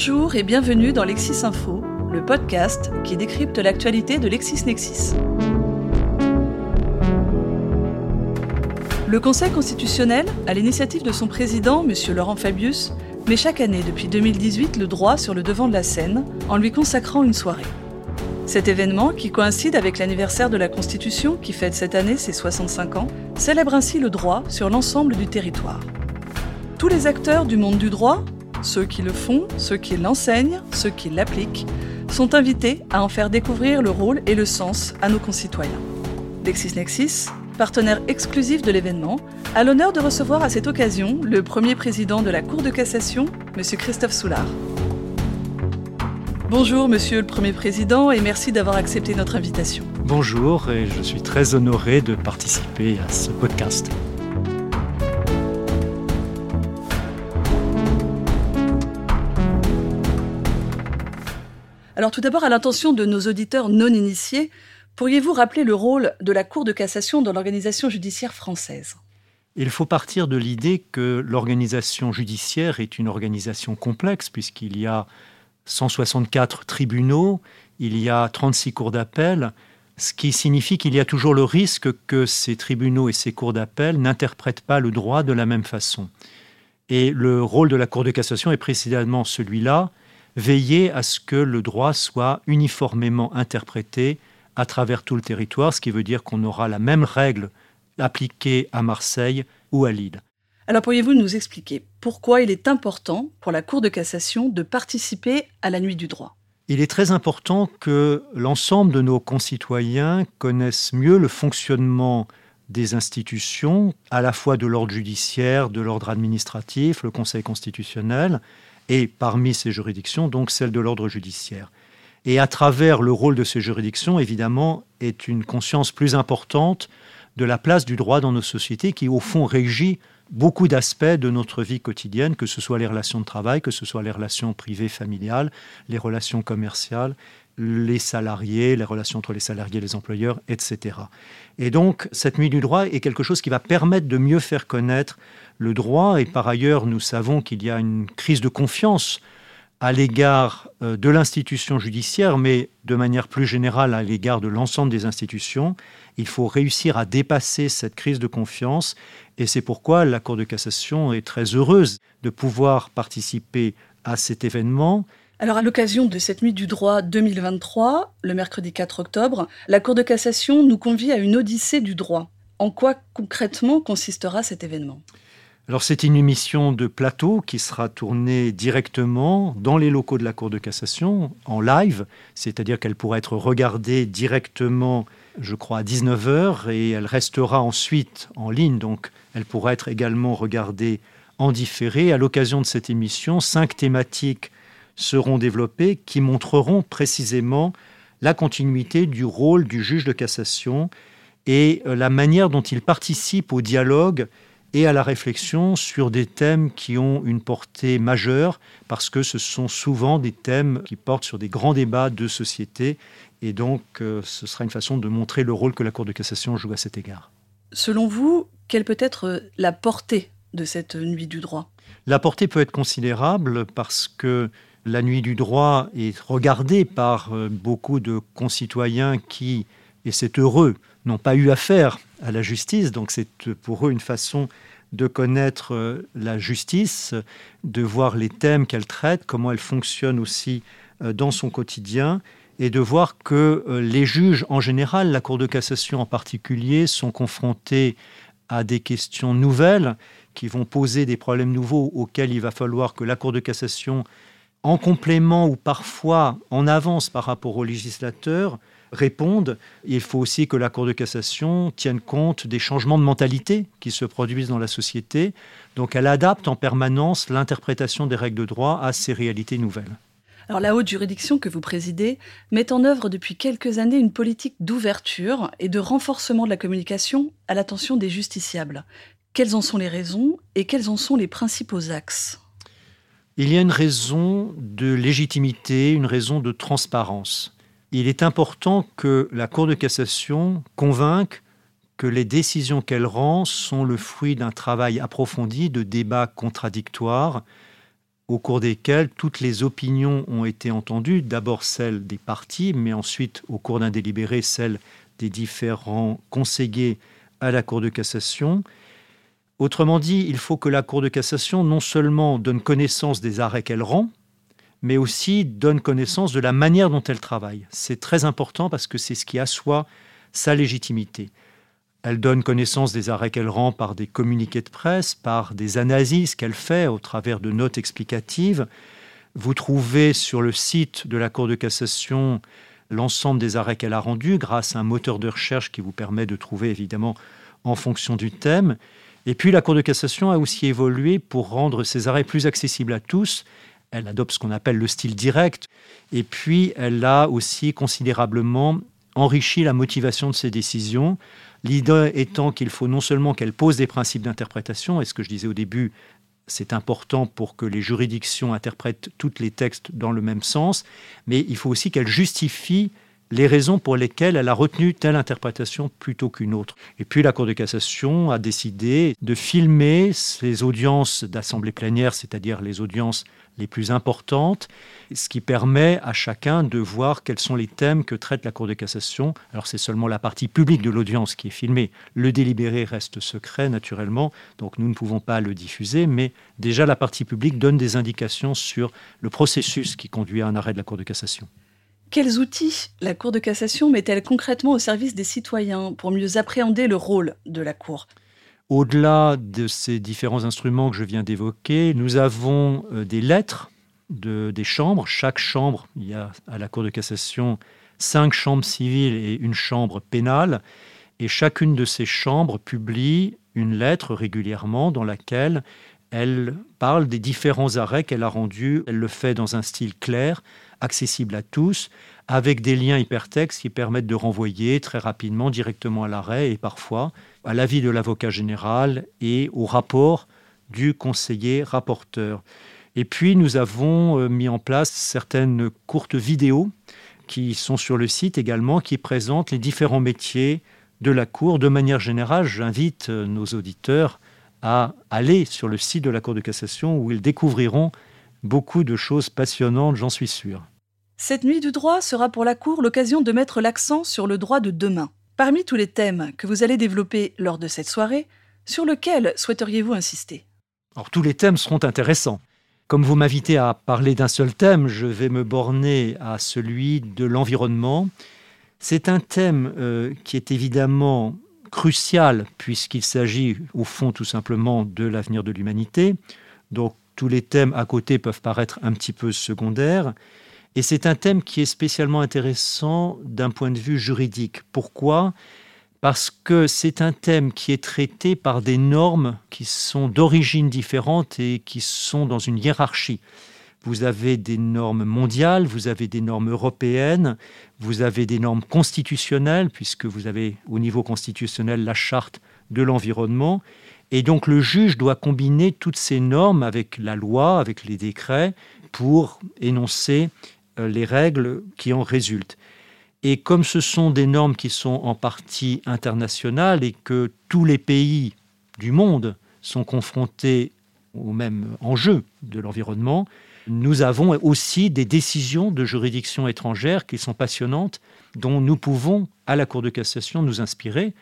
Bonjour et bienvenue dans Lexis Info, le podcast qui décrypte l'actualité de LexisNexis. Le Conseil constitutionnel, à l'initiative de son président, M. Laurent Fabius, met chaque année depuis 2018 le droit sur le devant de la scène en lui consacrant une soirée. Cet événement, qui coïncide avec l'anniversaire de la Constitution qui fête cette année ses 65 ans, célèbre ainsi le droit sur l'ensemble du territoire. Tous les acteurs du monde du droit, ceux qui le font, ceux qui l'enseignent, ceux qui l'appliquent, sont invités à en faire découvrir le rôle et le sens à nos concitoyens. LexisNexis, partenaire exclusif de l'événement, a l'honneur de recevoir à cette occasion le premier président de la Cour de cassation, M. Christophe Soulard. Bonjour Monsieur le Premier Président et merci d'avoir accepté notre invitation. Bonjour et je suis très honoré de participer à ce podcast. Alors tout d'abord, à l'intention de nos auditeurs non initiés, pourriez-vous rappeler le rôle de la Cour de cassation dans l'organisation judiciaire française? Il faut partir de l'idée que l'organisation judiciaire est une organisation complexe puisqu'il y a 164 tribunaux, il y a 36 cours d'appel, ce qui signifie qu'il y a toujours le risque que ces tribunaux et ces cours d'appel n'interprètent pas le droit de la même façon. Et le rôle de la Cour de cassation est précisément celui-là, veiller à ce que le droit soit uniformément interprété à travers tout le territoire, ce qui veut dire qu'on aura la même règle appliquée à Marseille ou à Lille. Alors pourriez-vous nous expliquer pourquoi il est important pour la Cour de cassation de participer à la nuit du droit? Il est très important que l'ensemble de nos concitoyens connaissent mieux le fonctionnement des institutions, à la fois de l'ordre judiciaire, de l'ordre administratif, le Conseil constitutionnel, et parmi ces juridictions, donc celle de l'ordre judiciaire. Et à travers le rôle de ces juridictions, évidemment, est une conscience plus importante de la place du droit dans nos sociétés qui, au fond, régit beaucoup d'aspects de notre vie quotidienne, que ce soit les relations de travail, que ce soit les relations privées familiales, les relations commerciales, les salariés, les relations entre les salariés et les employeurs, etc. Et donc, cette nuit du droit est quelque chose qui va permettre de mieux faire connaître le droit. Et par ailleurs, nous savons qu'il y a une crise de confiance à l'égard euh, de l'institution judiciaire, mais de manière plus générale à l'égard de l'ensemble des institutions. Il faut réussir à dépasser cette crise de confiance et c'est pourquoi la Cour de cassation est très heureuse de pouvoir participer à cet événement. Alors à l'occasion de cette nuit du droit 2023, le mercredi 4 octobre, la Cour de cassation nous convie à une odyssée du droit. En quoi concrètement consistera cet événement? Alors c'est une émission de plateau qui sera tournée directement dans les locaux de la Cour de cassation, en live, c'est-à-dire qu'elle pourra être regardée directement, je crois, à 19h, et elle restera ensuite en ligne, donc elle pourra être également regardée en différé. À l'occasion de cette émission, cinq thématiques seront développées qui montreront précisément la continuité du rôle du juge de cassation et euh, la manière dont il participe au dialogue et à la réflexion sur des thèmes qui ont une portée majeure, parce que ce sont souvent des thèmes qui portent sur des grands débats de société, et donc euh, ce sera une façon de montrer le rôle que la Cour de cassation joue à cet égard. Selon vous, quelle peut être euh, la portée de cette nuit du droit? La portée peut être considérable parce que la nuit du droit est regardée par euh, beaucoup de concitoyens qui, et c'est heureux, n'ont pas eu affaire à la justice. Donc c'est pour eux une façon de connaître euh, la justice, de voir les thèmes qu'elle traite, comment elle fonctionne aussi euh, dans son quotidien, et de voir que euh, les juges en général, la Cour de cassation en particulier, sont confrontés à des questions nouvelles qui vont poser des problèmes nouveaux auxquels il va falloir que la Cour de cassation, en complément ou parfois en avance par rapport aux législateurs, répondent. Il faut aussi que la Cour de cassation tienne compte des changements de mentalité qui se produisent dans la société. Donc elle adapte en permanence l'interprétation des règles de droit à ces réalités nouvelles. La haute juridiction que vous présidez met en œuvre depuis quelques années une politique d'ouverture et de renforcement de la communication à l'attention des justiciables. Quelles en sont les raisons et quels en sont les principaux axes? Il y a une raison de légitimité, une raison de transparence il est important que la Cour de cassation convainque que les décisions qu'elle rend sont le fruit d'un travail approfondi de débats contradictoires au cours desquelles toutes les opinions ont été entendues, d'abord celles des partis, mais ensuite, au cours d'un délibéré, celles des différents conseillers à la Cour de cassation. Autrement dit, il faut que la Cour de cassation non seulement donne connaissance des arrêts qu'elle rend, mais aussi donne connaissance de la manière dont elle travaille. C'est très important parce que c'est ce qui assoit sa légitimité. Elle donne connaissance des arrêts qu'elle rend par des communiqués de presse, par des analyses qu'elle fait au travers de notes explicatives. Vous trouvez sur le site de la Cour de cassation l'ensemble des arrêts qu'elle a rendus grâce à un moteur de recherche qui vous permet de trouver évidemment en fonction du thème. Et puis la Cour de cassation a aussi évolué pour rendre ses arrêts plus accessibles à tous. Elle adopte ce qu'on appelle le style direct, et puis elle a aussi considérablement enrichi la motivation de ses décisions, l'idée étant qu'il faut non seulement qu'elle pose des principes d'interprétation, et ce que je disais au début, c'est important pour que les juridictions interprètent tous les textes dans le même sens, mais il faut aussi qu'elle justifie les raisons pour lesquelles elle a retenu telle interprétation plutôt qu'une autre. Et puis la Cour de cassation a décidé de filmer ces audiences d'assemblée plénière, c'est-à-dire les audiences les plus importantes, ce qui permet à chacun de voir quels sont les thèmes que traite la Cour de cassation. Alors c'est seulement la partie publique de l'audience qui est filmée. Le délibéré reste secret naturellement, donc nous ne pouvons pas le diffuser, mais déjà la partie publique donne des indications sur le processus qui conduit à un arrêt de la Cour de cassation. Quels outils la Cour de cassation met-elle concrètement au service des citoyens pour mieux appréhender le rôle de la Cour? Au-delà de ces différents instruments que je viens d'évoquer, nous avons euh, des lettres de, des chambres. Chaque chambre, il y a à la Cour de cassation cinq chambres civiles et une chambre pénale. Et chacune de ces chambres publie une lettre régulièrement dans laquelle elle parle des différents arrêts qu'elle a rendus. Elle le fait dans un style clair, accessible à tous, avec des liens hypertextes qui permettent de renvoyer très rapidement directement à l'arrêt et parfois à l'avis de l'avocat général et au rapport du conseiller rapporteur. Et puis nous avons euh, mis en place certaines courtes vidéos qui sont sur le site également, qui présentent les différents métiers de la Cour. De manière générale, j'invite euh, nos auditeurs à aller sur le site de la Cour de cassation où ils découvriront beaucoup de choses passionnantes, j'en suis sûr. Cette nuit du droit sera pour la Cour l'occasion de mettre l'accent sur le droit de demain. Parmi tous les thèmes que vous allez développer lors de cette soirée, sur lequel souhaiteriez-vous insister? Alors tous les thèmes seront intéressants. Comme vous m'invitez à parler d'un seul thème, je vais me borner à celui de l'environnement. C'est un thème euh, qui est évidemment crucial puisqu'il s'agit au fond tout simplement de l'avenir de l'humanité. Donc tous les thèmes à côté peuvent paraître un petit peu secondaires. Et c'est un thème qui est spécialement intéressant d'un point de vue juridique. Pourquoi? Parce que c'est un thème qui est traité par des normes qui sont d'origine différente et qui sont dans une hiérarchie. Vous avez des normes mondiales, vous avez des normes européennes, vous avez des normes constitutionnelles, puisque vous avez au niveau constitutionnel la charte de l'environnement. Et donc le juge doit combiner toutes ces normes avec la loi, avec les décrets, pour énoncer euh, les règles qui en résultent. Et comme ce sont des normes qui sont en partie internationales et que tous les pays du monde sont confrontés au même enjeu de l'environnement, nous avons aussi des décisions de juridictions étrangères qui sont passionnantes, dont nous pouvons, à la Cour de cassation, nous inspirer.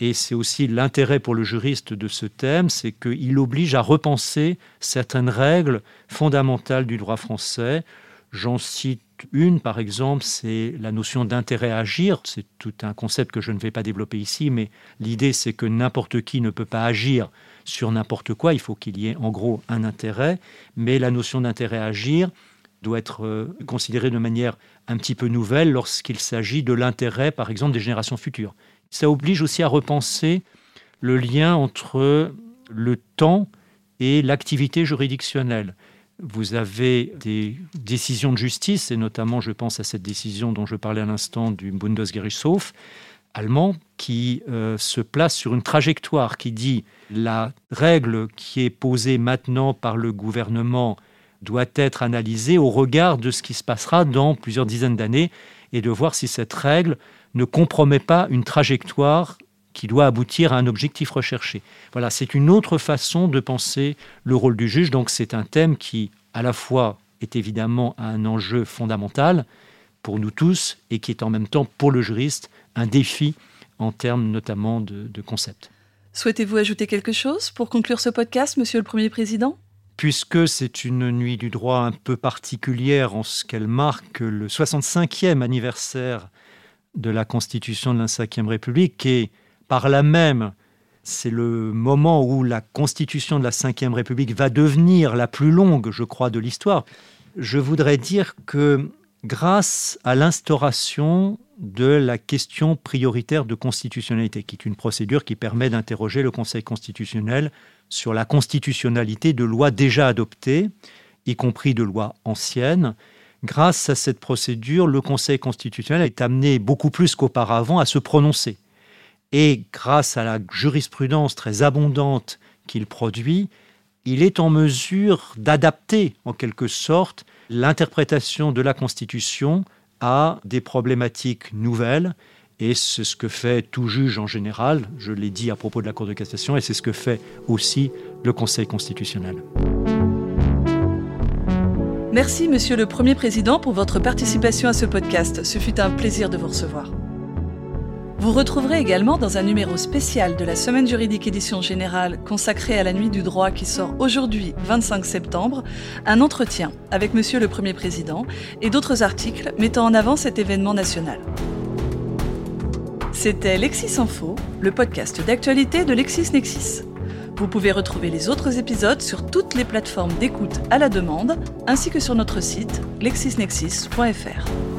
Et c'est aussi l'intérêt pour le juriste de ce thème, c'est qu'il oblige à repenser certaines règles fondamentales du droit français, J'en cite une, par exemple, c'est la notion d'intérêt à agir. C'est tout un concept que je ne vais pas développer ici, mais l'idée, c'est que n'importe qui ne peut pas agir sur n'importe quoi. Il faut qu'il y ait en gros un intérêt, mais la notion d'intérêt à agir doit être euh, considérée de manière un petit peu nouvelle lorsqu'il s'agit de l'intérêt, par exemple, des générations futures. Ça oblige aussi à repenser le lien entre le temps et l'activité juridictionnelle vous avez des décisions de justice, et notamment je pense à cette décision dont je parlais à l'instant du Bundesgerichtshof allemand, qui euh, se place sur une trajectoire qui dit la règle qui est posée maintenant par le gouvernement doit être analysée au regard de ce qui se passera dans plusieurs dizaines d'années et de voir si cette règle ne compromet pas une trajectoire qui doit aboutir à un objectif recherché. Voilà, c'est une autre façon de penser le rôle du juge. Donc c'est un thème qui, à la fois, est évidemment un enjeu fondamental pour nous tous et qui est en même temps, pour le juriste, un défi en termes notamment de, de concept. Souhaitez-vous ajouter quelque chose pour conclure ce podcast, Monsieur le Premier Président? Puisque c'est une nuit du droit un peu particulière en ce qu'elle marque le 65e anniversaire de la Constitution de la Ve République et par là même, c'est le moment où la Constitution de la Ve République va devenir la plus longue, je crois, de l'histoire. Je voudrais dire que grâce à l'instauration de la question prioritaire de constitutionnalité, qui est une procédure qui permet d'interroger le Conseil constitutionnel sur la constitutionnalité de lois déjà adoptées, y compris de lois anciennes. Grâce à cette procédure, le Conseil constitutionnel est amené beaucoup plus qu'auparavant à se prononcer. Et grâce à la jurisprudence très abondante qu'il produit, il est en mesure d'adapter en quelque sorte l'interprétation de la Constitution à des problématiques nouvelles. Et c'est ce que fait tout juge en général, je l'ai dit à propos de la Cour de cassation, et c'est ce que fait aussi le Conseil constitutionnel. Merci, Monsieur le Premier Président, pour votre participation à ce podcast. Ce fut un plaisir de vous recevoir. Vous retrouverez également dans un numéro spécial de la Semaine juridique édition générale consacrée à la nuit du droit qui sort aujourd'hui 25 septembre, un entretien avec Monsieur le Premier Président et d'autres articles mettant en avant cet événement national. C'était Lexis Info, le podcast d'actualité de LexisNexis. Vous pouvez retrouver les autres épisodes sur toutes les plateformes d'écoute à la demande, ainsi que sur notre site lexisnexis.fr.